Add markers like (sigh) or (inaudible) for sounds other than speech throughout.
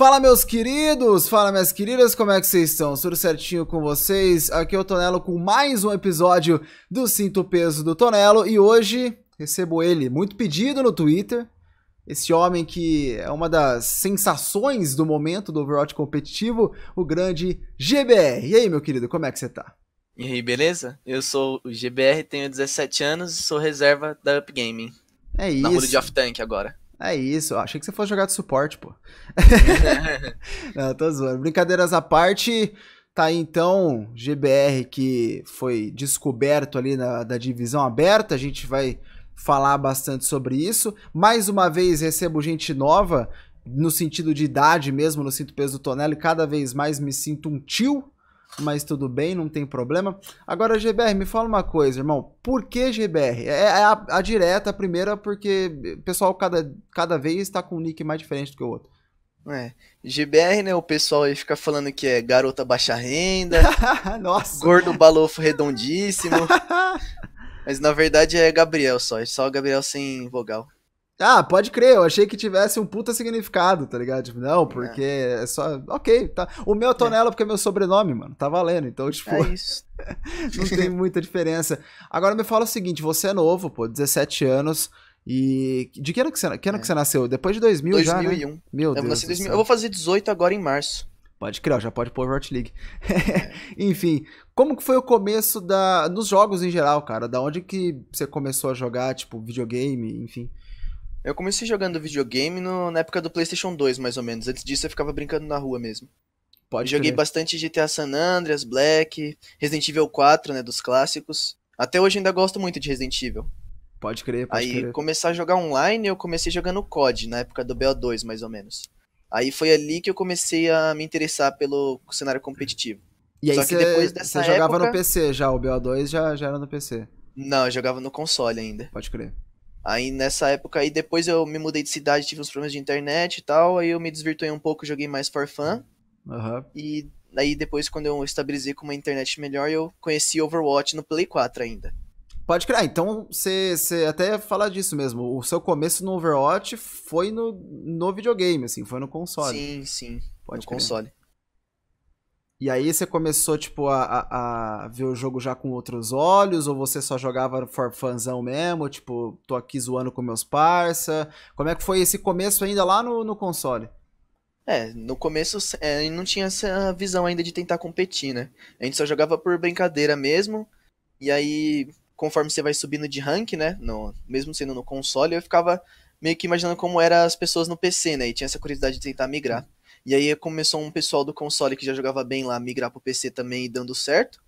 Fala, meus queridos! Fala, minhas queridas, como é que vocês estão? Tudo certinho com vocês? Aqui é o Tonelo com mais um episódio do Cinto Peso do Tonelo e hoje recebo ele, muito pedido no Twitter. Esse homem que é uma das sensações do momento do Overwatch competitivo, o grande GBR. E aí, meu querido, como é que você tá? E aí, beleza? Eu sou o GBR, tenho 17 anos e sou reserva da Up Gaming. É isso. Na Rua de Off Tank agora. É isso, achei que você fosse jogar de suporte, pô. (laughs) Não, tô zoando. Brincadeiras à parte, tá aí então GBR que foi descoberto ali na da divisão aberta, a gente vai falar bastante sobre isso. Mais uma vez recebo gente nova, no sentido de idade mesmo, no sinto peso do Tonelo, e cada vez mais me sinto um tio mas tudo bem, não tem problema. Agora, GBR, me fala uma coisa, irmão. Por que GBR? É, é a, a direta, a primeira, porque o pessoal cada, cada vez está com um nick mais diferente do que o outro. É, GBR, né? O pessoal aí fica falando que é garota baixa renda, (laughs) Nossa. gordo balofo redondíssimo. (laughs) mas na verdade é Gabriel só, é só Gabriel sem vogal. Ah, pode crer, eu achei que tivesse um puta significado, tá ligado? Tipo, não, porque é, é só. Ok, tá. O meu é Tonela porque é meu sobrenome, mano. Tá valendo. Então, tipo. É (laughs) isso. não tem (laughs) muita diferença. Agora me fala o seguinte: você é novo, pô, 17 anos. E. De que ano que você, que ano É. que você nasceu? Depois de 2000 já. 2001. Né? Meu Eu, Deus. nasci em do 2000. céu. eu vou fazer 18 agora em março. Pode crer, ó, já pode pôr Overwatch League. (laughs) Enfim, como que foi o começo da, dos jogos em geral, cara? Da onde que você começou a jogar, tipo, videogame, enfim? Eu comecei jogando videogame no- na época do PlayStation 2, mais ou menos. Antes disso eu ficava brincando na rua mesmo. Pode Joguei crer. bastante GTA San Andreas, Black, Resident Evil 4, né, dos clássicos. Até hoje ainda gosto muito de Resident Evil. Pode crer, pode Aí, crer. começar a jogar online, eu comecei jogando COD, na época do BO2, mais ou menos. Aí foi ali que eu comecei a me interessar pelo cenário competitivo. E aí Só que você depois dessa você jogava no época- PC já, o BO2 já, já era no PC. Não, eu jogava no console ainda. Pode crer. Aí nessa época aí, depois eu me mudei de cidade, tive uns problemas de internet e tal, aí eu me desvirtuei um pouco, joguei mais for fun. Aham. E aí depois, quando eu estabilizei com uma internet melhor, eu conheci Overwatch no Play 4 ainda. Pode crer. Ah, então você, até falar disso mesmo. O seu começo no Overwatch foi no, no videogame, assim, foi no console. Sim, sim, Pode no console. E aí você começou, tipo, a, a, a ver o jogo já com outros olhos? Ou você só jogava for mesmo? Tipo, tô aqui zoando com meus parça? Como é que foi esse começo ainda lá no, no console? É, no começo é, não tinha essa visão ainda de tentar competir, né? A gente só jogava por brincadeira mesmo. E aí, conforme você vai subindo de rank, né? No, mesmo sendo no console, eu ficava meio que imaginando como eram as pessoas no PC, né? E tinha essa curiosidade de tentar migrar. E aí começou um pessoal do console que já jogava bem lá migrar pro PC também e dando certo.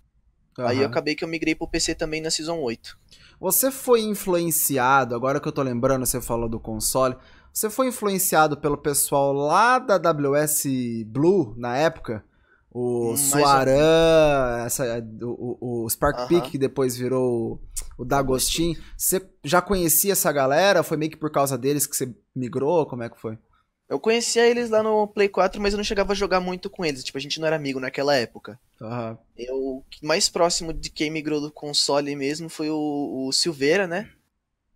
Aí eu acabei que eu migrei pro PC também na Season 8. Você foi influenciado, agora que eu tô lembrando, você falou do console, você foi influenciado pelo pessoal lá da WS Blue na época? O Hum, Suaran, essa, o, o, o Spark. Peak, que depois virou o, o Dagostin. Você já conhecia essa galera? Foi meio que por causa deles que você migrou? Como é que foi? Eu conhecia eles lá no Play 4, mas eu não chegava a jogar muito com eles. Tipo, a gente não era amigo naquela época. Aham. Eu, o mais próximo de quem migrou do console mesmo foi o, o Silveira, né?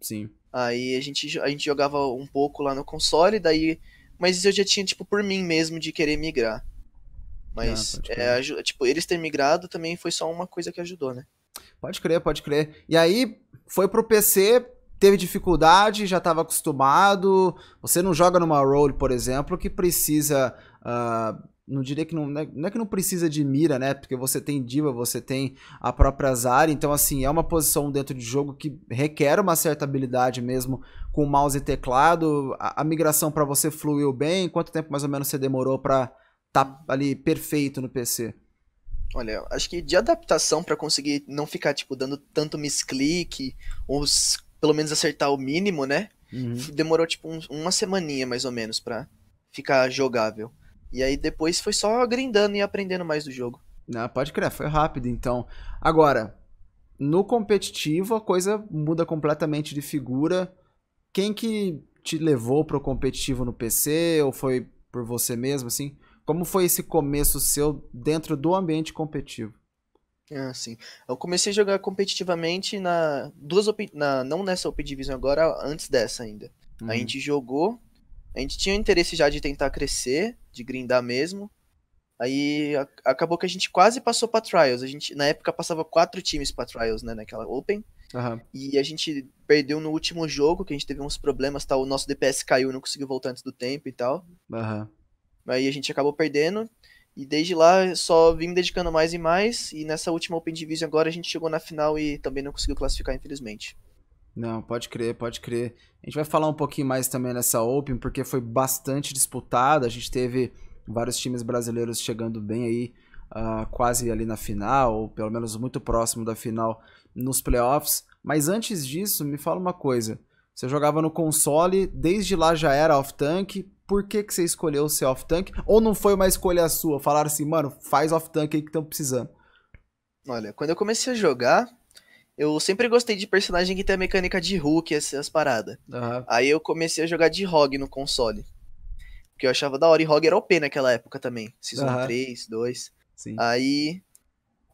Sim. Aí a gente, a gente jogava um pouco lá no console, daí. Mas eu já tinha, tipo, por mim mesmo de querer migrar. Mas, Ah, é, tipo, eles ter migrado também foi só uma coisa que ajudou, né? Pode crer, pode crer. E aí, foi pro PC, teve dificuldade, já estava acostumado. Você não joga numa role, por exemplo, que precisa. ah, não diria que não, não é- não é que não precisa de mira, né? Porque você tem diva, você tem a própria Zari. Então, assim, é uma posição dentro de jogo que requer uma certa habilidade mesmo com mouse e teclado. A, a migração para você fluiu bem? Quanto tempo mais ou menos você demorou para tá ali perfeito no PC? Olha, acho que de adaptação pra conseguir não ficar, tipo, dando tanto misclick, ou s- pelo menos acertar o mínimo, né? Uhum. Demorou, tipo, um- uma semaninha mais ou menos pra ficar jogável. E aí depois foi só grindando e aprendendo mais do jogo. Não, pode crer, foi rápido então. Agora, no competitivo a coisa muda completamente de figura. Quem que te levou pro competitivo no PC ou foi por você mesmo assim? Como foi esse começo seu dentro do ambiente competitivo? Ah, sim. Eu comecei a jogar competitivamente na duas Open- na não nessa Open Division agora, antes dessa ainda. Uhum. A gente jogou, a gente tinha interesse já de tentar crescer, de grindar mesmo. Aí a, acabou que a gente quase passou pra Trials. A gente, na época, passava quatro times pra Trials, né? Naquela Open. Aham. E a gente perdeu no último jogo, que a gente teve uns problemas, tal. O nosso DPS caiu, não conseguiu voltar antes do tempo e tal. Aham. Aí a gente acabou perdendo. E desde lá só vim me dedicando mais e mais. E nessa última Open Division agora a gente chegou na final e também não conseguiu classificar, infelizmente. Não, pode crer, pode crer. A gente vai falar um pouquinho mais também nessa Open, porque foi bastante disputada. A gente teve vários times brasileiros chegando bem aí, ah, quase ali na final, ou pelo menos muito próximo da final nos playoffs. Mas antes disso, me fala uma coisa. Você jogava no console, desde lá já era off-tank. Por que, que você escolheu ser off-tank? Ou não foi uma escolha sua? Falaram assim, mano, faz off-tank aí que estão precisando. Olha, quando eu comecei a jogar, eu sempre gostei de personagem que tem a mecânica de Hulk, essas paradas. Aham. Aí eu comecei a jogar de Rogue no console. Porque eu achava da hora. E Rogue era OP naquela época também. Season Aham. 3, 2. Sim. Aí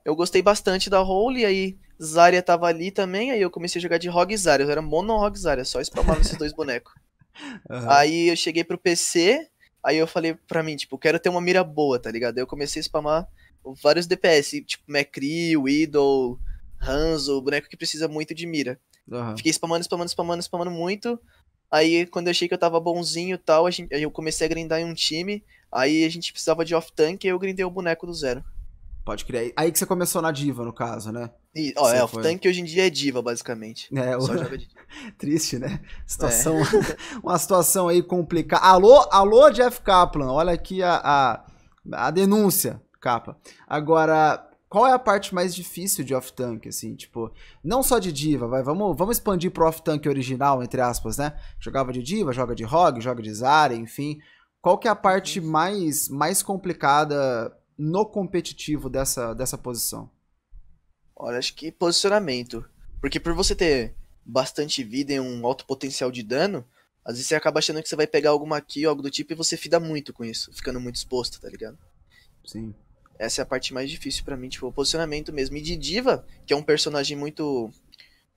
eu gostei bastante da role, aí Zarya tava ali também, aí eu comecei a jogar de Rogue e Zarya. Eu era mono Rogue e Zarya, só spamava esses dois bonecos. Aham. Aí eu cheguei pro PC, aí eu falei pra mim, tipo, quero ter uma mira boa, tá ligado? Aí eu comecei a spamar vários DPS, tipo McCree, Widow, Hanzo, boneco que precisa muito de mira. Aham. Fiquei spamando, spamando, spamando, spamando muito. Aí quando eu achei que eu tava bonzinho e tal, a gente, aí eu comecei a grindar em um time. Aí a gente precisava de off-tank e eu grindei o boneco do zero. Pode crer. Aí que você começou na diva, no caso, né? E, ó, Você é, foi. off-tank hoje em dia é diva, basicamente. É, o- Só joga (laughs) de Triste, né? Situação, (laughs) (laughs) uma situação aí complicada. Alô, alô, Jeff Kaplan, olha aqui a, a, a denúncia, capa. Agora, qual é a parte mais difícil de off-tank, assim, tipo, não só de diva, vai, vamos, vamos expandir pro off-tank original, entre aspas, né? Jogava de diva, joga de rogue, joga de Zarya, enfim. Qual que é a parte mais, mais complicada no competitivo dessa, dessa posição? Olha, acho que posicionamento. Porque por você ter bastante vida e um alto potencial de dano, às vezes você acaba achando que você vai pegar alguma kill, algo do tipo, e você fida muito com isso, ficando muito exposto, tá ligado? Sim. Essa é a parte mais difícil pra mim, tipo, o posicionamento mesmo. E de diva, que é um personagem muito.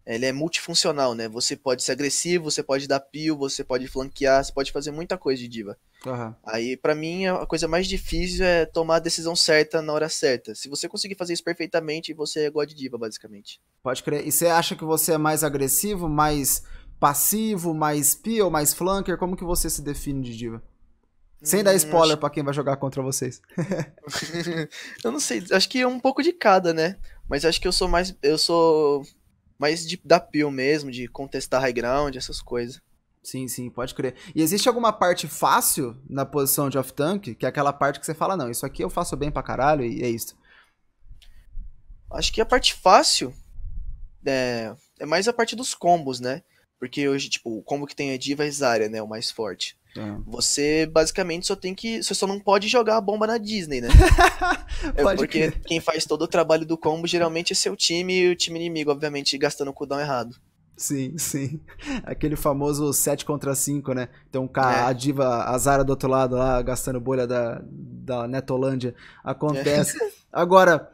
Ele é multifuncional, né? Você pode ser agressivo, você pode dar peel, você pode flanquear, você pode fazer muita coisa de diva. Aham. Aí, pra mim, a coisa mais difícil é tomar a decisão certa na hora certa. Se você conseguir fazer isso perfeitamente, você é god diva, basicamente. Pode crer. E você acha que você é mais agressivo, mais passivo, mais peel, mais flanker? Como que você se define de diva? Sem dar Hum, spoiler pra quem vai jogar contra vocês. (laughs) Eu não sei, acho que é um pouco de cada, né? Mas acho que eu sou mais. Eu sou mais de dar peel mesmo, de contestar high ground, essas coisas. Sim, sim, pode crer. E existe alguma parte fácil na posição de off-tank? Que é aquela parte que você fala, não, isso aqui eu faço bem pra caralho e é isso. Acho que a parte fácil é, é mais a parte dos combos, né? Porque hoje, tipo, o combo que tem é Diva e Zarya, né? O mais forte. Ah. Você basicamente só tem que. Você só não pode jogar a bomba na Disney, né? (laughs) É Pode porque crer. quem faz todo o trabalho do combo geralmente é seu time e o time inimigo, obviamente, gastando o cooldown errado. Sim, sim. Aquele famoso 7 contra 5, né? Então É. a, a diva, a Zara do outro lado lá, gastando bolha da, da Netolândia. Acontece. É. (laughs) Agora,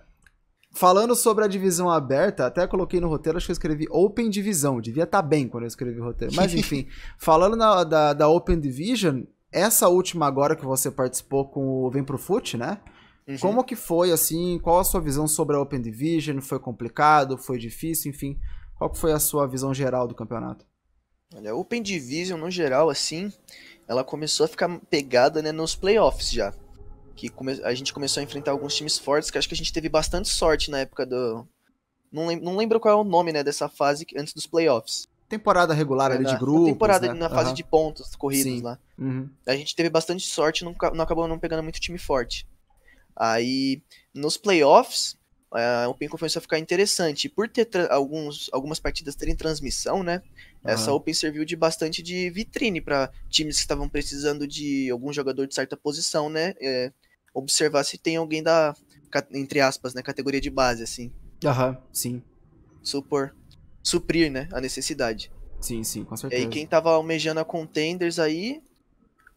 falando sobre a divisão aberta, até coloquei no roteiro, acho que eu escrevi Open Divisão. Devia estar bem quando eu escrevi o roteiro. Mas enfim, (laughs) falando na- da, da Open Division, essa última agora que você participou com o Vem Pro Foot, né? Uhum. Como que foi, assim, qual a sua visão sobre a Open Division? Foi complicado, foi difícil, enfim. Qual foi a sua visão geral do campeonato? Olha, a Open Division, no geral, assim, ela começou a ficar pegada, né, nos playoffs já. Que a gente começou a enfrentar alguns times fortes, que acho que a gente teve bastante sorte na época do... Não, lem- não lembro qual é o nome, né, dessa fase antes dos playoffs. Temporada regular ali na, de na grupos, temporada, né? na fase Aham. de pontos corridos Sim. lá. Uhum. A gente teve bastante sorte, não, não acabou não pegando muito time forte. Aí, nos playoffs, a Open começou a ficar interessante. E por ter alguns, algumas partidas terem transmissão, né? Essa Aham. Open serviu de bastante de vitrine para times que estavam precisando de algum jogador de certa posição, né? É, observar se tem alguém da, entre aspas, né? Categoria de base, assim. Aham, sim. Supor, suprir, né? A necessidade. Sim, sim, com E certeza. aí quem tava almejando a contenders aí,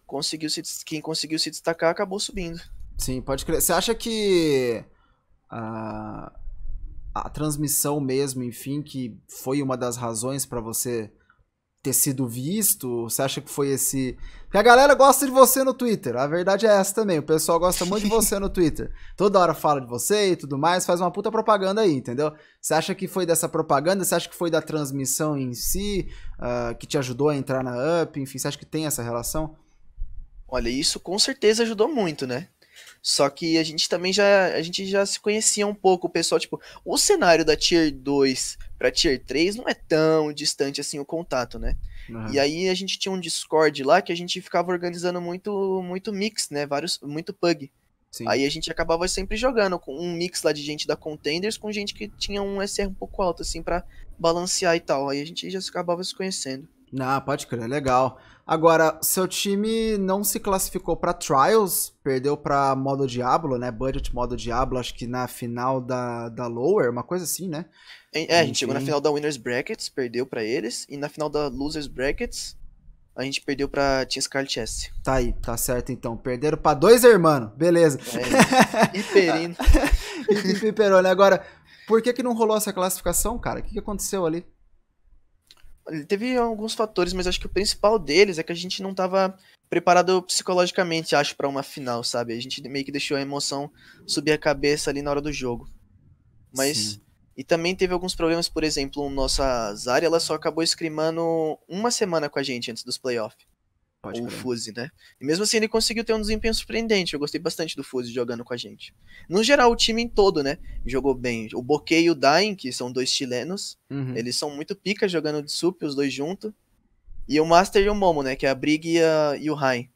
conseguiu se, quem conseguiu se destacar acabou subindo. Sim, pode crer. Você acha que a, a transmissão mesmo, enfim, que foi uma das razões pra você ter sido visto? Você acha que foi esse. Porque a galera gosta de você no Twitter. A verdade é essa também. O pessoal gosta muito de você no Twitter. (laughs) Toda hora fala de você e tudo mais, faz uma puta propaganda aí, entendeu? Você acha que foi dessa propaganda? Você acha que foi da transmissão em si uh, que te ajudou a entrar na UP? Enfim, você acha que tem essa relação? Olha, isso com certeza ajudou muito, né? Só que a gente também já, a gente já se conhecia um pouco, o pessoal, tipo, o cenário da Tier 2 pra Tier 3 não é tão distante assim o contato, né? Uhum. E aí a gente tinha um Discord lá que a gente ficava organizando muito muito mix, né? Vários muito pug. Sim. Aí a gente acabava sempre jogando com um mix lá de gente da Contenders com gente que tinha um SR um pouco alto assim para balancear e tal. Aí a gente já acabava se conhecendo. Ah, pode crer, legal. Agora, seu time não se classificou para Trials, perdeu para modo Diablo, né? Budget modo Diablo, acho que na final da, da Lower, uma coisa assim, né? É, a gente chegou na final da Winners Brackets, perdeu para eles, e na final da Losers Brackets, a gente perdeu pra Team Scarlet S. Tá aí, tá certo então. Perderam pra dois irmãos, beleza. É, Hiperino. (laughs) e Piperone. Agora, por que que não rolou essa classificação, cara? O que, que aconteceu ali? Teve alguns fatores, mas acho que o principal deles é que a gente não estava preparado psicologicamente, acho, para uma final, sabe? A gente meio que deixou a emoção subir a cabeça ali na hora do jogo. Mas. Sim. E também teve alguns problemas, por exemplo, nossa Zarya, ela só acabou scrimando uma semana com a gente antes dos playoffs. Pode o Fuse, né? E mesmo assim ele conseguiu ter um desempenho surpreendente. Eu gostei bastante do Fuse jogando com a gente. No geral, o time em todo, né? Jogou bem. O Bokeh e o Dain, que são dois chilenos, uhum. eles são muito pica jogando de sup, os dois juntos. E o Master e o Momo, né? Que é a Brig e, a, e o Rai.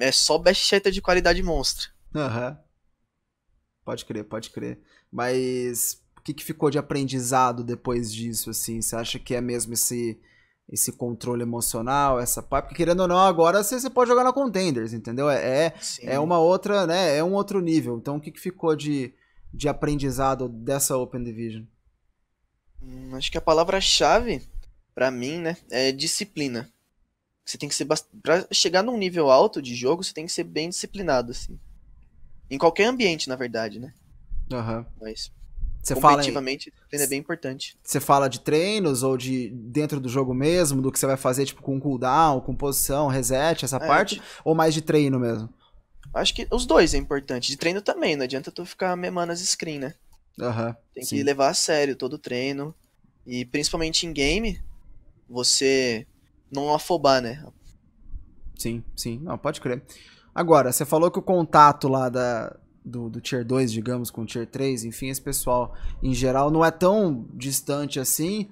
É só best chatter de qualidade monstra. Aham. Uhum. Pode crer, pode crer. Mas o que, que ficou de aprendizado depois disso, assim? Você acha que é mesmo esse esse controle emocional, essa parte, porque querendo ou não, agora você, você pode jogar na Contenders, entendeu? É, é, é uma outra, né? É um outro nível. Então, o que, que ficou de, de aprendizado dessa Open Division? Hum, acho que a palavra-chave, para mim, né, é disciplina. Você tem que ser bast... para chegar num nível alto de jogo, você tem que ser bem disciplinado, assim. Em qualquer ambiente, na verdade, né? Aham. Uhum. Mas você fala treino é bem importante. Você fala de treinos ou de dentro do jogo mesmo, do que você vai fazer tipo com cooldown, com posição, reset, essa é, parte, ou mais de treino mesmo? Acho que os dois é importante. De treino também, não adianta tu ficar memando as screen, né? Uhum, Tem sim. que levar a sério todo o treino. E principalmente em game, você não afobar, né? Sim, sim. Não, pode crer. Agora, você falou que o contato lá da, do, do Tier 2, digamos, com o Tier 3, enfim, esse pessoal em geral não é tão distante assim.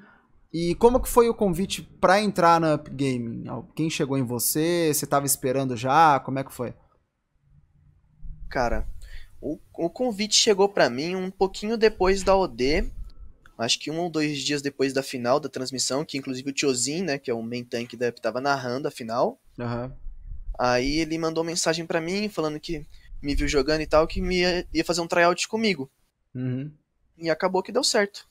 E como que foi o convite para entrar na Up Gaming? Quem chegou em você? Você estava esperando já? Como é que foi? Cara, o, o convite chegou para mim um pouquinho depois da OD, acho que um ou dois dias depois da final da transmissão, que inclusive o Tiozin, né, que é o main tank da Up, tava narrando a final. Uhum. Aí ele mandou mensagem para mim falando que me viu jogando e tal, que me ia, ia fazer um tryout comigo. Uhum. E acabou que deu certo.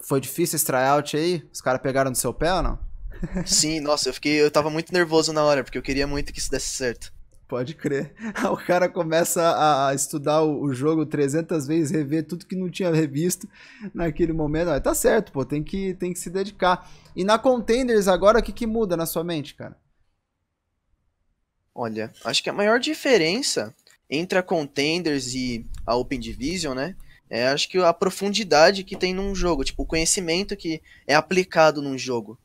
Foi difícil esse tryout aí? Os caras pegaram no seu pé ou não? (laughs) Sim, nossa, eu fiquei. Eu tava muito nervoso na hora, porque eu queria muito que isso desse certo. Pode crer. (laughs) O cara começa a estudar o jogo 300 vezes, rever tudo que não tinha revisto naquele momento. Ah, tá certo, pô, tem que, tem que se dedicar. E na Contenders agora, o que, que muda na sua mente, cara? Olha, acho que a maior diferença entre a Contenders e a Open Division, né? É, acho que a profundidade que tem num jogo, tipo, o conhecimento que é aplicado num jogo.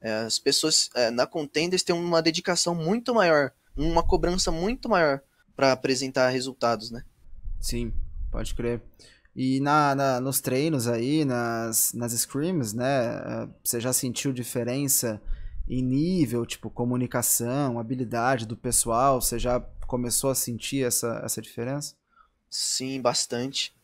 É, as pessoas é, na Contenders têm uma dedicação muito maior, uma cobrança muito maior para apresentar resultados, né? Sim, pode crer. E na, na, nos treinos aí, nas, nas scrims, né? Você já sentiu diferença em nível, tipo, comunicação, habilidade do pessoal? Você já começou a sentir essa, essa diferença? Sim, bastante.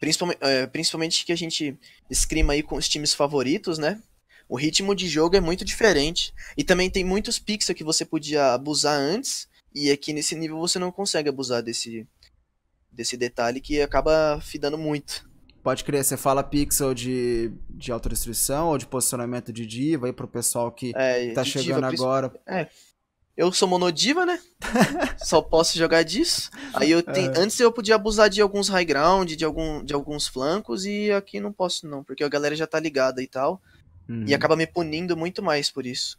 Principalmente, é, principalmente que a gente escrima aí com os times favoritos, né? O ritmo de jogo é muito diferente. E também tem muitos pixels que você podia abusar antes. E aqui nesse nível você não consegue abusar desse, desse detalhe que acaba fidando muito. Pode crer, você fala pixel de, de autodestruição ou de posicionamento de diva aí pro pessoal que é, tá chegando diva, agora. É, eu sou monodiva, né? (laughs) Só posso jogar disso. Aí eu tenho. É. Antes eu podia abusar de alguns high ground, de, algum, de alguns flancos, e aqui não posso, não, porque a galera já tá ligada e tal. Uhum. E acaba me punindo muito mais por isso.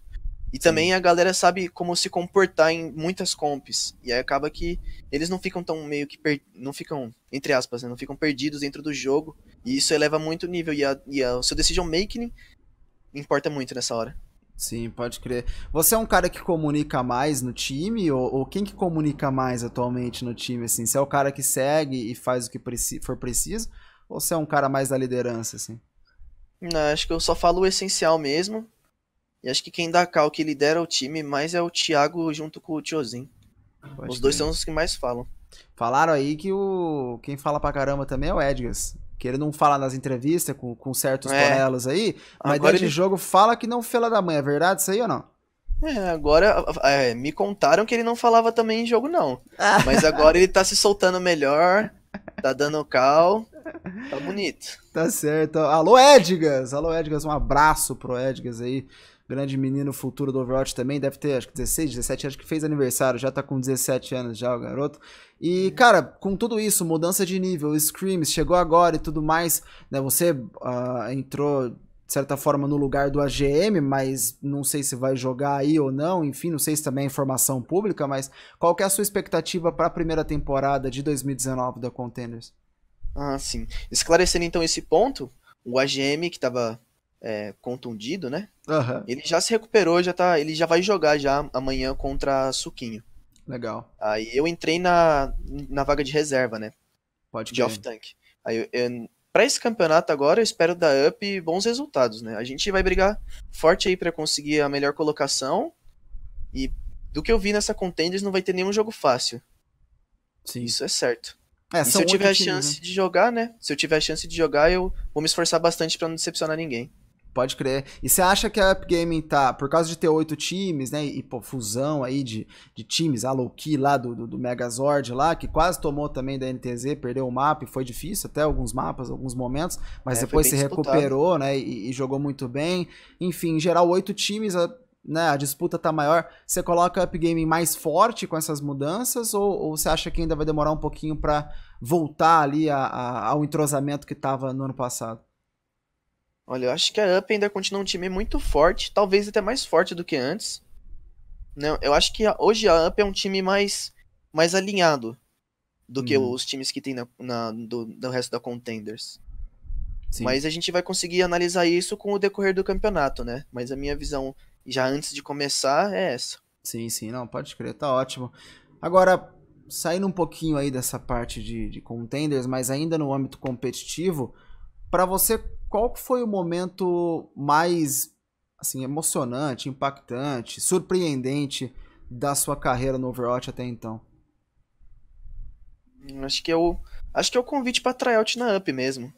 E também a galera sabe como se comportar em muitas comps. E aí acaba que eles não ficam tão meio que. Per... Não ficam, entre aspas, né? Não ficam perdidos dentro do jogo. E isso eleva muito o nível. E, a, e a, o seu decision making importa muito nessa hora. Sim, pode crer. Você é um cara que comunica mais no time? Ou, ou, quem que comunica mais atualmente no time? Assim? Você é o cara que segue e faz o que preci for preciso? Ou você é um cara mais da liderança, assim? Não, acho que eu só falo o essencial mesmo. E acho que quem dá cal que lidera o time mais é o Thiago junto com o Tiozinho. Pode os dois são os que mais falam. Falaram aí que o quem fala pra caramba também é o Edgas. Que ele não fala nas entrevistas com, com certos é. tonelos aí, mas agora dentro ele... de jogo fala que não fela da mãe. É verdade isso aí ou não? É, agora é, me contaram que ele não falava também em jogo, não. Mas agora ele tá se soltando melhor, tá dando cal, tá bonito. Tá certo. Alô, Edgas! Alô, Edgas, um abraço pro Edgas aí grande menino futuro do Overwatch também, deve ter acho que 16, 17, acho que fez aniversário, já tá com 17 anos já o garoto. E, cara, com tudo isso, mudança de nível, Screams, chegou agora e tudo mais, né, você uh, entrou de certa forma no lugar do AGM, mas não sei se vai jogar aí ou não, enfim, não sei se também é informação pública, mas qual que é a sua expectativa para a primeira temporada de 2019 da Contenders? Ah, sim. Esclarecendo então esse ponto, o AGM que estava é, contundido, né? Uhum. Ele já se recuperou, já tá, ele já vai jogar já amanhã contra Suquinho. Legal. Aí eu entrei na, na vaga de reserva, né? Pode De off-tank. Aí eu, eu, pra esse campeonato agora eu espero dar up bons resultados, né? A gente vai brigar forte aí para conseguir a melhor colocação. E do que eu vi nessa Contenders não vai ter nenhum jogo fácil. Sim. Isso é certo. É, e se eu tiver a chance né? de jogar, né? Se eu tiver a chance de jogar, eu vou me esforçar bastante para não decepcionar ninguém. Pode crer. E você acha que a Up Gaming tá, por causa de ter oito times, né? E pô, fusão aí de, de times, a Loki lá do, do, do, Megazord lá, que quase tomou também da NTZ, perdeu o mapa e foi difícil, até alguns mapas, alguns momentos, mas é, depois se disputado. recuperou, né? E, e, jogou muito bem. Enfim, em geral, oito times, a, né, a disputa tá maior. Você coloca a Up Gaming mais forte com essas mudanças, ou, ou você acha que ainda vai demorar um pouquinho para voltar ali a, a, ao entrosamento que tava no ano passado? Olha, eu acho que a Up ainda continua um time muito forte, talvez até mais forte do que antes. Não, eu acho que hoje a Up é um time mais, mais alinhado do que uhum. os times que tem na, na do, do, resto da Contenders. Sim. Mas a gente vai conseguir analisar isso com o decorrer do campeonato, né? Mas a minha visão, já antes de começar, é essa. Sim, sim, não, pode crer, tá ótimo. Agora, saindo um pouquinho aí dessa parte de, de contenders, mas ainda no âmbito competitivo, para você qual foi o momento mais assim emocionante, impactante, surpreendente da sua carreira no Overwatch até então? Acho que é o acho que é o convite para tryout na Up mesmo.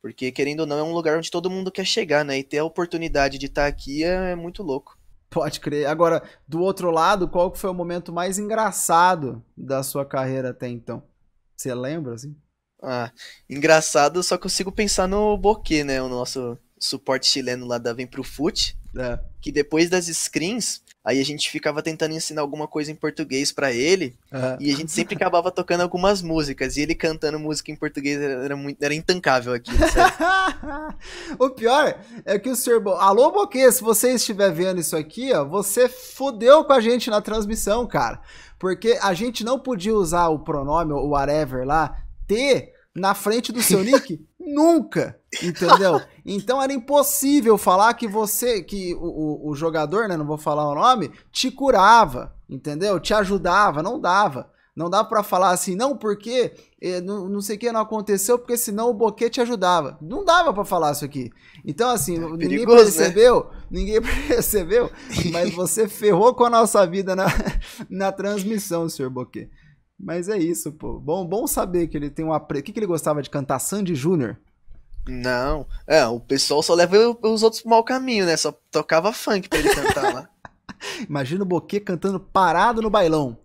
Porque querendo ou não é um lugar onde todo mundo quer chegar, né? E ter a oportunidade de estar tá aqui é muito louco. Pode crer. Agora, do outro lado, qual foi o momento mais engraçado da sua carreira até então? Você lembra assim? Ah, engraçado, só consigo pensar no Boquê, né? O nosso suporte chileno lá da Vem Pro Foot. É. Que depois das screens, aí a gente ficava tentando ensinar alguma coisa em português para ele. Uhum. E a gente sempre acabava tocando algumas músicas. E ele cantando música em português era, muito, era intancável aqui. (laughs) o pior é que o senhor. Bo... Alô, Boquê, se você estiver vendo isso aqui, ó, você fudeu com a gente na transmissão, cara. Porque a gente não podia usar o pronome, o whatever lá, T na frente do seu nick? (laughs) Nunca, entendeu? (laughs) Então era impossível falar que você, que o, o, jogador, né, não vou falar o nome, te curava, entendeu? Te ajudava, não dava. Não dá para falar assim, não, porque eh, não, não sei o que não aconteceu, porque senão o boquete te ajudava. Não dava para falar isso aqui. Então, assim, é ninguém perigoso, né? percebeu, né? ninguém (laughs) percebeu, mas você ferrou com a nossa vida na, na transmissão, senhor Boquete. Mas é isso, pô. Bom, bom saber que ele tem uma. O que, que ele gostava de cantar? Sandy Júnior? Não. É, o pessoal só leva os outros pro mau caminho, né? Só tocava funk pra ele cantar lá. (laughs) Imagina o Boquê cantando parado no bailão.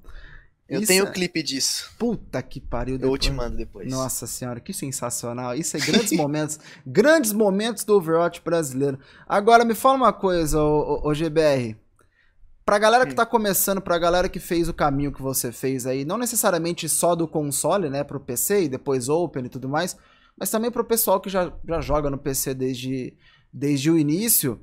Eu isso tenho o é... clipe disso. Puta que pariu. Depois... Eu te mando depois. Nossa senhora, que sensacional. Isso é grandes (laughs) momentos. grandes momentos do Overwatch brasileiro. Agora, me fala uma coisa, ô, ô, ô GBR. Pra galera que tá começando, pra galera que fez o caminho que você fez aí, não necessariamente só do console, né, pro PC e depois Open e tudo mais, mas também pro pessoal que já, já joga no PC desde, desde o início,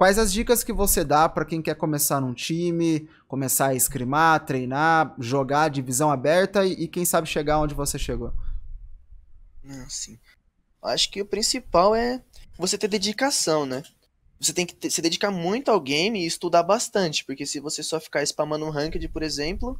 Quais as dicas que você dá para quem quer começar num time, começar a escrimar, treinar, jogar divisão aberta e, e quem sabe chegar onde você chegou? Não, sim. Acho que o principal é você ter dedicação, né? Você tem que ter, se dedicar muito ao game e estudar bastante, porque se você só ficar spamando um ranked, por exemplo,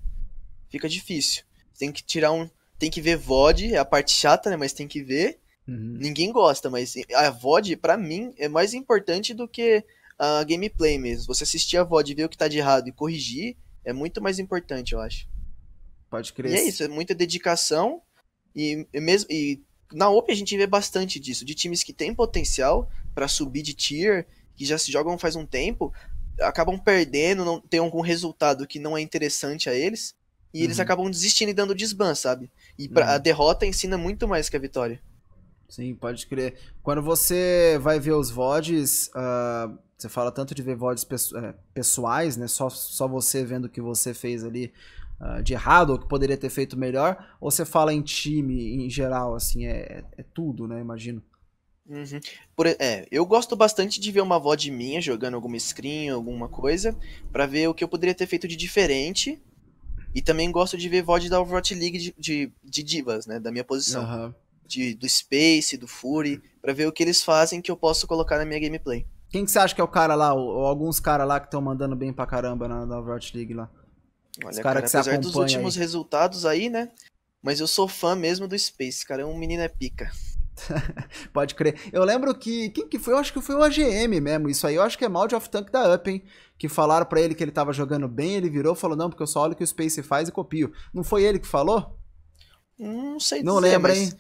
fica difícil. Tem que tirar um, tem que ver VOD, é a parte chata, né, mas tem que ver. Uhum. Ninguém gosta, mas a VOD para mim é mais importante do que a gameplay mesmo. Você assistir a VOD, ver o que tá de errado e corrigir é muito mais importante, eu acho. Pode crer. E é isso, é muita dedicação e, e mesmo e na OP a gente vê bastante disso, de times que têm potencial para subir de tier, que já se jogam faz um tempo, acabam perdendo, não tem algum resultado que não é interessante a eles, e uhum. eles acabam desistindo e dando desban, sabe? E pra, uhum. a derrota ensina muito mais que a vitória. Sim, pode crer. Quando você vai ver os VODs, uh, você fala tanto de ver VODs é, pessoais, né? Só, só você vendo o que você fez ali uh, de errado ou que poderia ter feito melhor, ou você fala em time em geral, assim, é, é tudo, né? Imagino. Uhum. Por, é, eu gosto bastante de ver uma VOD minha jogando alguma screen, alguma coisa, para ver o que eu poderia ter feito de diferente. E também gosto de ver VOD da Overwatch League de, de, de divas, né? Da minha posição. Uhum. De, do Space, do Fury, para ver o que eles fazem que eu posso colocar na minha gameplay. Quem que você acha que é o cara lá, ou, ou alguns caras lá que estão mandando bem pra caramba na, na Overwatch League lá? Olha, Os cara, cara que apesar dos últimos aí. resultados aí, né? Mas eu sou fã mesmo do Space, cara. É um menino é pica. (laughs) Pode crer. Eu lembro que. Quem que foi? Eu acho que foi o AGM mesmo. Isso aí eu acho que é mal de off-tank da Up, hein? Que falaram para ele que ele tava jogando bem, ele virou e falou: Não, porque eu só olho o que o Space faz e copio. Não foi ele que falou? Não sei Não dizer, lembra, hein?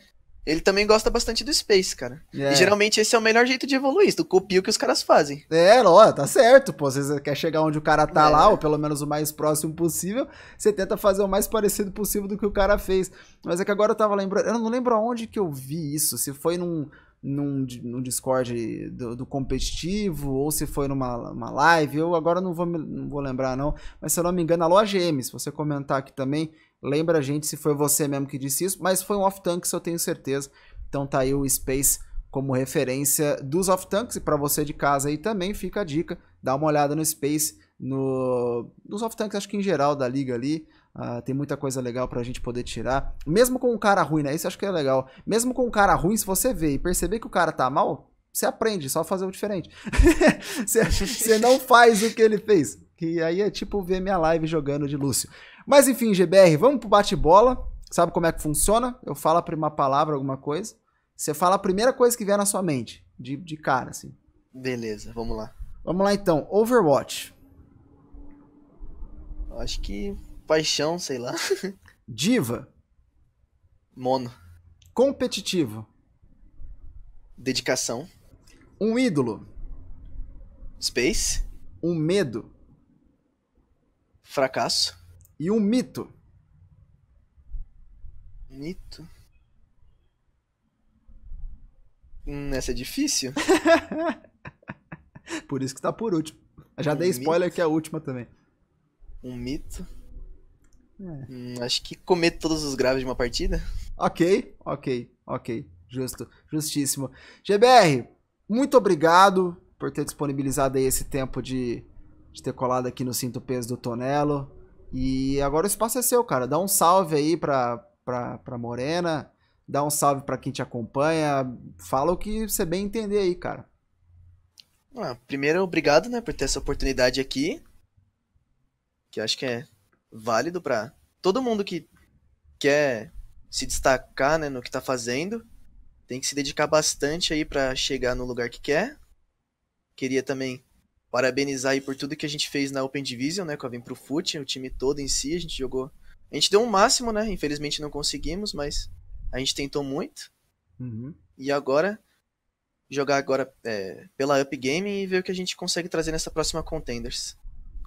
Ele também gosta bastante do Space, cara. É. E geralmente esse é o melhor jeito de evoluir, tu copia o que os caras fazem. É, ó, tá certo, pô. Você quer chegar onde o cara tá é. lá, ou pelo menos o mais próximo possível, você tenta fazer o mais parecido possível do que o cara fez. Mas é que agora eu tava lembrando, eu não lembro aonde que eu vi isso, se foi num, num, num Discord do, do, competitivo, ou se foi numa uma live, eu agora não vou, não vou lembrar não, mas se eu não me engano, a Loja M, se você comentar aqui também, Lembra a gente se foi você mesmo que disse isso, mas foi um off-tanks, eu tenho certeza. Então tá aí o Space como referência dos off-tanks e para você de casa aí também fica a dica, dá uma olhada no Space, no nos off-tanks acho que em geral da liga ali, uh, tem muita coisa legal pra gente poder tirar. Mesmo com um cara ruim, né? Isso acho que é legal. Mesmo com um cara ruim, se você ver e perceber que o cara tá mal, você aprende, só fazer o diferente. (laughs) você, você não faz o que ele fez. Que aí é tipo ver minha live jogando de Lúcio. Mas enfim, GBR, vamos pro bate-bola. Sabe como é que funciona? Eu falo a primeira palavra, alguma coisa. Você fala a primeira coisa que vier na sua mente, de, de cara, assim. Beleza, vamos lá. Vamos lá então. Overwatch. Acho que paixão, sei lá. (laughs) Diva. Mono. Competitivo. Dedicação. Um ídolo. Space. Um medo. Fracasso. E um mito. Mito. Hum, essa é difícil. (laughs) por isso que tá por último. Já um dei spoiler mito. que é a última também. Um mito. É. Hum, acho que comer todos os graves de uma partida. Ok, ok, ok. Justo, justíssimo. GBR, muito obrigado por ter disponibilizado aí esse tempo de, de ter colado aqui no Cinto Peso do Tonelo. E agora o espaço é seu, cara. Dá um salve aí pra, pra, pra Morena, dá um salve pra quem te acompanha. Fala o que você bem entender aí, cara. Ah, primeiro, obrigado, né, por ter essa oportunidade aqui. Que acho que é válido para todo mundo que quer se destacar, né, no que tá fazendo. Tem que se dedicar bastante aí para chegar no lugar que quer. Queria também parabenizar aí por tudo que a gente fez na Open Division, né, com a Vem Pro Foot, o time todo em si, a gente jogou. A gente deu um máximo, né? Infelizmente não conseguimos, mas a gente tentou muito. Uhum. E agora jogar agora é, pela Up Game e ver o que a gente consegue trazer nessa próxima Contenders.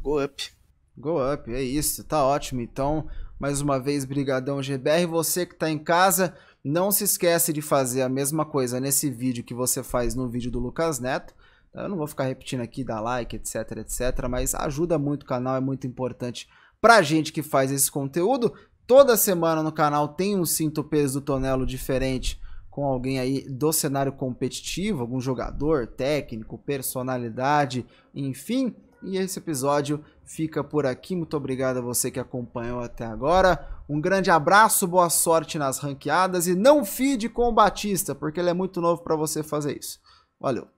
Go Up. Go Up, é isso, tá ótimo. Então, mais uma vez, brigadão GBR. Você que tá em casa, não se esquece de fazer a mesma coisa nesse vídeo que você faz no vídeo do Lucas Neto. Eu não vou ficar repetindo aqui, dar like, etc, etc, mas ajuda muito o canal, é muito importante pra gente que faz esse conteúdo. Toda semana no canal tem um cinto peso do Tonelo diferente com alguém aí do cenário competitivo, algum jogador, técnico, personalidade, enfim. E esse episódio fica por aqui. Muito obrigado a você que acompanhou até agora. Um grande abraço, boa sorte nas ranqueadas e não feed com o Batista, porque ele é muito novo para você fazer isso. Valeu.